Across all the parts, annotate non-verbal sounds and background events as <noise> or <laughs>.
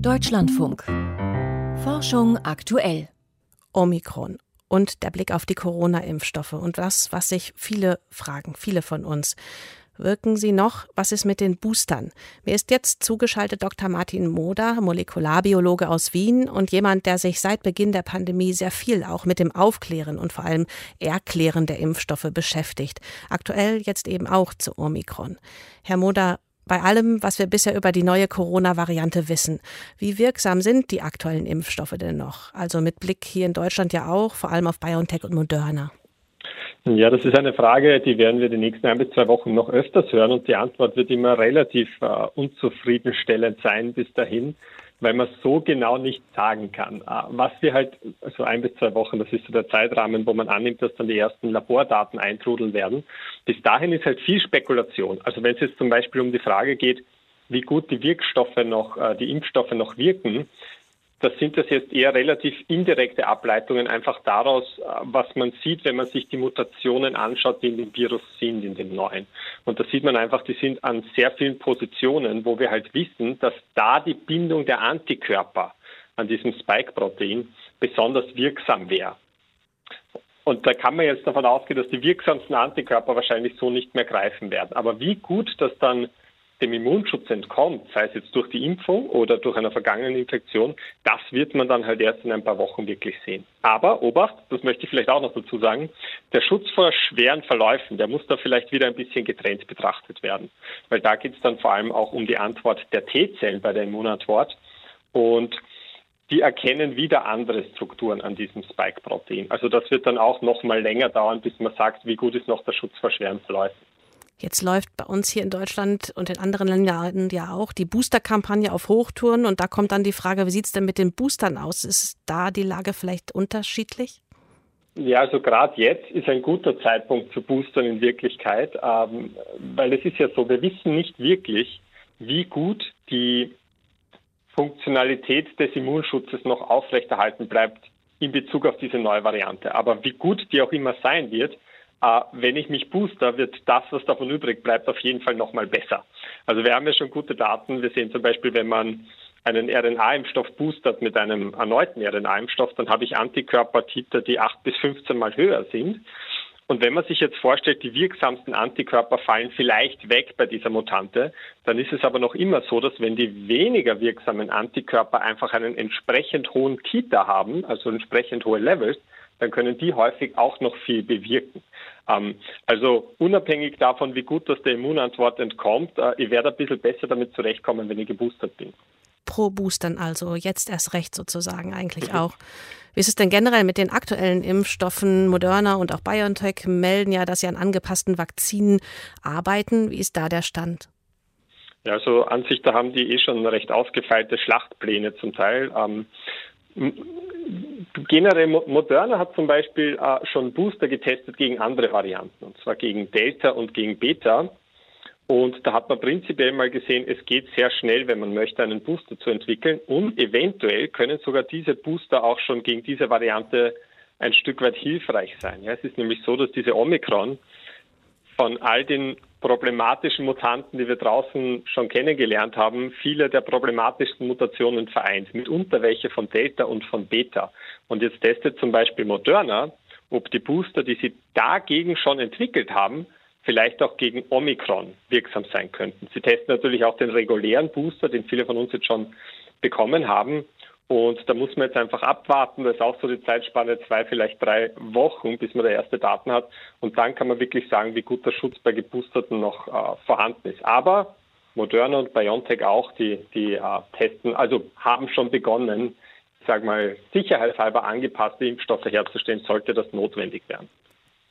Deutschlandfunk. Forschung aktuell. Omikron und der Blick auf die Corona-Impfstoffe und das, was sich viele fragen, viele von uns. Wirken sie noch? Was ist mit den Boostern? Mir ist jetzt zugeschaltet Dr. Martin Moder, Molekularbiologe aus Wien und jemand, der sich seit Beginn der Pandemie sehr viel auch mit dem Aufklären und vor allem Erklären der Impfstoffe beschäftigt. Aktuell jetzt eben auch zu Omikron. Herr Moder, bei allem, was wir bisher über die neue Corona-Variante wissen. Wie wirksam sind die aktuellen Impfstoffe denn noch? Also mit Blick hier in Deutschland ja auch, vor allem auf BioNTech und Moderna. Ja, das ist eine Frage, die werden wir die nächsten ein bis zwei Wochen noch öfters hören und die Antwort wird immer relativ äh, unzufriedenstellend sein bis dahin weil man so genau nicht sagen kann. Äh, was wir halt, so ein bis zwei Wochen, das ist so der Zeitrahmen, wo man annimmt, dass dann die ersten Labordaten eintrudeln werden. Bis dahin ist halt viel Spekulation. Also wenn es jetzt zum Beispiel um die Frage geht, wie gut die Wirkstoffe noch, äh, die Impfstoffe noch wirken, das sind das jetzt eher relativ indirekte Ableitungen einfach daraus, äh, was man sieht, wenn man sich die Mutationen anschaut, die in dem Virus sind, in dem neuen. Und da sieht man einfach, die sind an sehr vielen Positionen, wo wir halt wissen, dass da die Bindung der Antikörper an diesem Spike-Protein besonders wirksam wäre. Und da kann man jetzt davon ausgehen, dass die wirksamsten Antikörper wahrscheinlich so nicht mehr greifen werden. Aber wie gut das dann dem Immunschutz entkommt, sei es jetzt durch die Impfung oder durch eine vergangene Infektion, das wird man dann halt erst in ein paar Wochen wirklich sehen. Aber Obacht, das möchte ich vielleicht auch noch dazu sagen, der Schutz vor schweren Verläufen, der muss da vielleicht wieder ein bisschen getrennt betrachtet werden. Weil da geht es dann vor allem auch um die Antwort der T-Zellen bei der Immunantwort. Und die erkennen wieder andere Strukturen an diesem Spike-Protein. Also das wird dann auch noch mal länger dauern, bis man sagt, wie gut ist noch der Schutz vor schweren Verläufen. Jetzt läuft bei uns hier in Deutschland und in anderen Ländern ja auch die Booster-Kampagne auf Hochtouren. Und da kommt dann die Frage, wie sieht es denn mit den Boostern aus? Ist da die Lage vielleicht unterschiedlich? Ja, also gerade jetzt ist ein guter Zeitpunkt zu boostern in Wirklichkeit, ähm, weil es ist ja so, wir wissen nicht wirklich, wie gut die Funktionalität des Immunschutzes noch aufrechterhalten bleibt in Bezug auf diese neue Variante. Aber wie gut die auch immer sein wird, wenn ich mich booster, wird das, was davon übrig bleibt, auf jeden Fall nochmal besser. Also wir haben ja schon gute Daten. Wir sehen zum Beispiel, wenn man einen RNA-Impfstoff boostert mit einem erneuten RNA-Impfstoff, dann habe ich Antikörpertiter, die acht bis 15 Mal höher sind. Und wenn man sich jetzt vorstellt, die wirksamsten Antikörper fallen vielleicht weg bei dieser Mutante, dann ist es aber noch immer so, dass wenn die weniger wirksamen Antikörper einfach einen entsprechend hohen Titer haben, also entsprechend hohe Levels, dann können die häufig auch noch viel bewirken. Ähm, also unabhängig davon, wie gut das der Immunantwort entkommt, äh, ich werde ein bisschen besser damit zurechtkommen, wenn ich geboostert bin. Pro Boostern also, jetzt erst recht sozusagen eigentlich auch. Wie ist es denn generell mit den aktuellen Impfstoffen? Moderna und auch BioNTech melden ja, dass sie an angepassten Vakzinen arbeiten. Wie ist da der Stand? Ja, also an sich, da haben die eh schon recht ausgefeilte Schlachtpläne zum Teil. Ähm, generell Moderna hat zum Beispiel äh, schon Booster getestet gegen andere Varianten, und zwar gegen Delta und gegen Beta. Und da hat man prinzipiell mal gesehen, es geht sehr schnell, wenn man möchte, einen Booster zu entwickeln. Und eventuell können sogar diese Booster auch schon gegen diese Variante ein Stück weit hilfreich sein. Ja, es ist nämlich so, dass diese Omikron von all den problematischen Mutanten, die wir draußen schon kennengelernt haben, viele der problematischsten Mutationen vereint, mitunter welche von Delta und von Beta. Und jetzt testet zum Beispiel Moderna, ob die Booster, die sie dagegen schon entwickelt haben, vielleicht auch gegen Omikron wirksam sein könnten. Sie testen natürlich auch den regulären Booster, den viele von uns jetzt schon bekommen haben. Und da muss man jetzt einfach abwarten. Das ist auch so die Zeitspanne zwei, vielleicht drei Wochen, bis man da erste Daten hat. Und dann kann man wirklich sagen, wie gut der Schutz bei Geboosterten noch äh, vorhanden ist. Aber Moderna und BioNTech auch, die, die äh, testen, also haben schon begonnen, sag mal, sicherheitshalber angepasste Impfstoffe herzustellen, sollte das notwendig werden.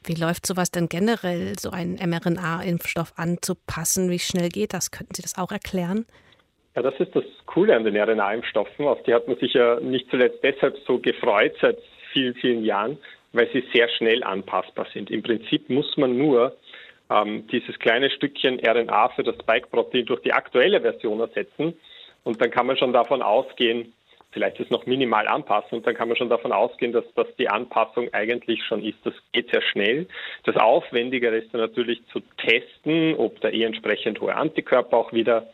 Wie läuft sowas denn generell, so einen mRNA-Impfstoff anzupassen? Wie schnell geht das? Könnten Sie das auch erklären? Ja, das ist das Coole an den RNA-Impfstoffen. Auf die hat man sich ja nicht zuletzt deshalb so gefreut seit vielen, vielen Jahren, weil sie sehr schnell anpassbar sind. Im Prinzip muss man nur ähm, dieses kleine Stückchen RNA für das Spike-Protein durch die aktuelle Version ersetzen und dann kann man schon davon ausgehen, vielleicht ist noch minimal anpassen und dann kann man schon davon ausgehen, dass das die Anpassung eigentlich schon ist. Das geht sehr schnell. Das Aufwendigere ist dann natürlich zu testen, ob da eh entsprechend hohe Antikörper auch wieder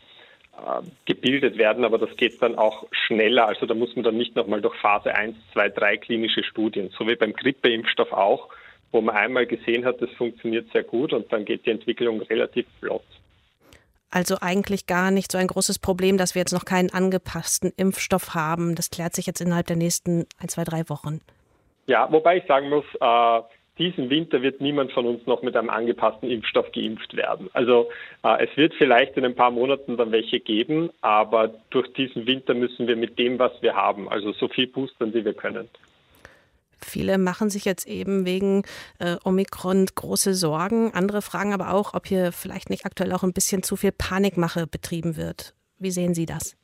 gebildet werden, aber das geht dann auch schneller. Also da muss man dann nicht nochmal durch Phase 1, 2, 3 klinische Studien, so wie beim Grippeimpfstoff auch, wo man einmal gesehen hat, das funktioniert sehr gut und dann geht die Entwicklung relativ flott. Also eigentlich gar nicht so ein großes Problem, dass wir jetzt noch keinen angepassten Impfstoff haben. Das klärt sich jetzt innerhalb der nächsten ein, zwei, drei Wochen. Ja, wobei ich sagen muss, äh, diesen Winter wird niemand von uns noch mit einem angepassten Impfstoff geimpft werden. Also äh, es wird vielleicht in ein paar Monaten dann welche geben, aber durch diesen Winter müssen wir mit dem, was wir haben, also so viel boostern, wie wir können. Viele machen sich jetzt eben wegen äh, Omikron große Sorgen. Andere fragen aber auch, ob hier vielleicht nicht aktuell auch ein bisschen zu viel Panikmache betrieben wird. Wie sehen Sie das?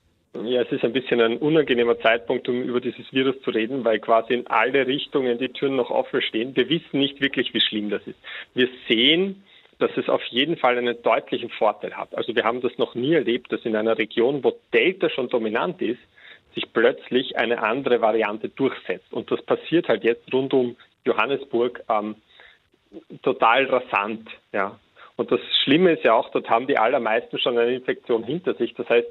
Ja, es ist ein bisschen ein unangenehmer Zeitpunkt, um über dieses Virus zu reden, weil quasi in alle Richtungen die Türen noch offen stehen. Wir wissen nicht wirklich, wie schlimm das ist. Wir sehen, dass es auf jeden Fall einen deutlichen Vorteil hat. Also wir haben das noch nie erlebt, dass in einer Region, wo Delta schon dominant ist, sich plötzlich eine andere Variante durchsetzt. Und das passiert halt jetzt rund um Johannesburg ähm, total rasant. Ja. Und das Schlimme ist ja auch, dort haben die allermeisten schon eine Infektion hinter sich. Das heißt,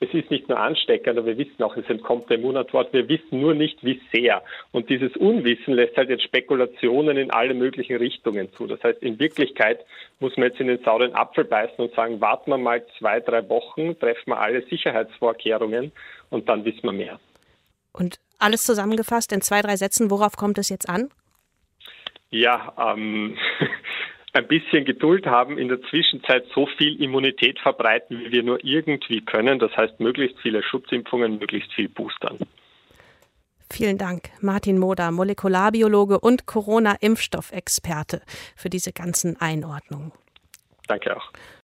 es ist nicht nur ansteckend, aber wir wissen auch, es entkommt der Immunantwort. Wir wissen nur nicht, wie sehr. Und dieses Unwissen lässt halt jetzt Spekulationen in alle möglichen Richtungen zu. Das heißt, in Wirklichkeit muss man jetzt in den sauren Apfel beißen und sagen, warten wir mal zwei, drei Wochen, treffen wir alle Sicherheitsvorkehrungen und dann wissen wir mehr. Und alles zusammengefasst in zwei, drei Sätzen, worauf kommt es jetzt an? Ja, ähm, <laughs> ein bisschen Geduld haben, in der Zwischenzeit so viel Immunität verbreiten, wie wir nur irgendwie können. Das heißt, möglichst viele Schutzimpfungen, möglichst viel Boostern. Vielen Dank, Martin Moder, Molekularbiologe und Corona-Impfstoffexperte, für diese ganzen Einordnungen. Danke auch.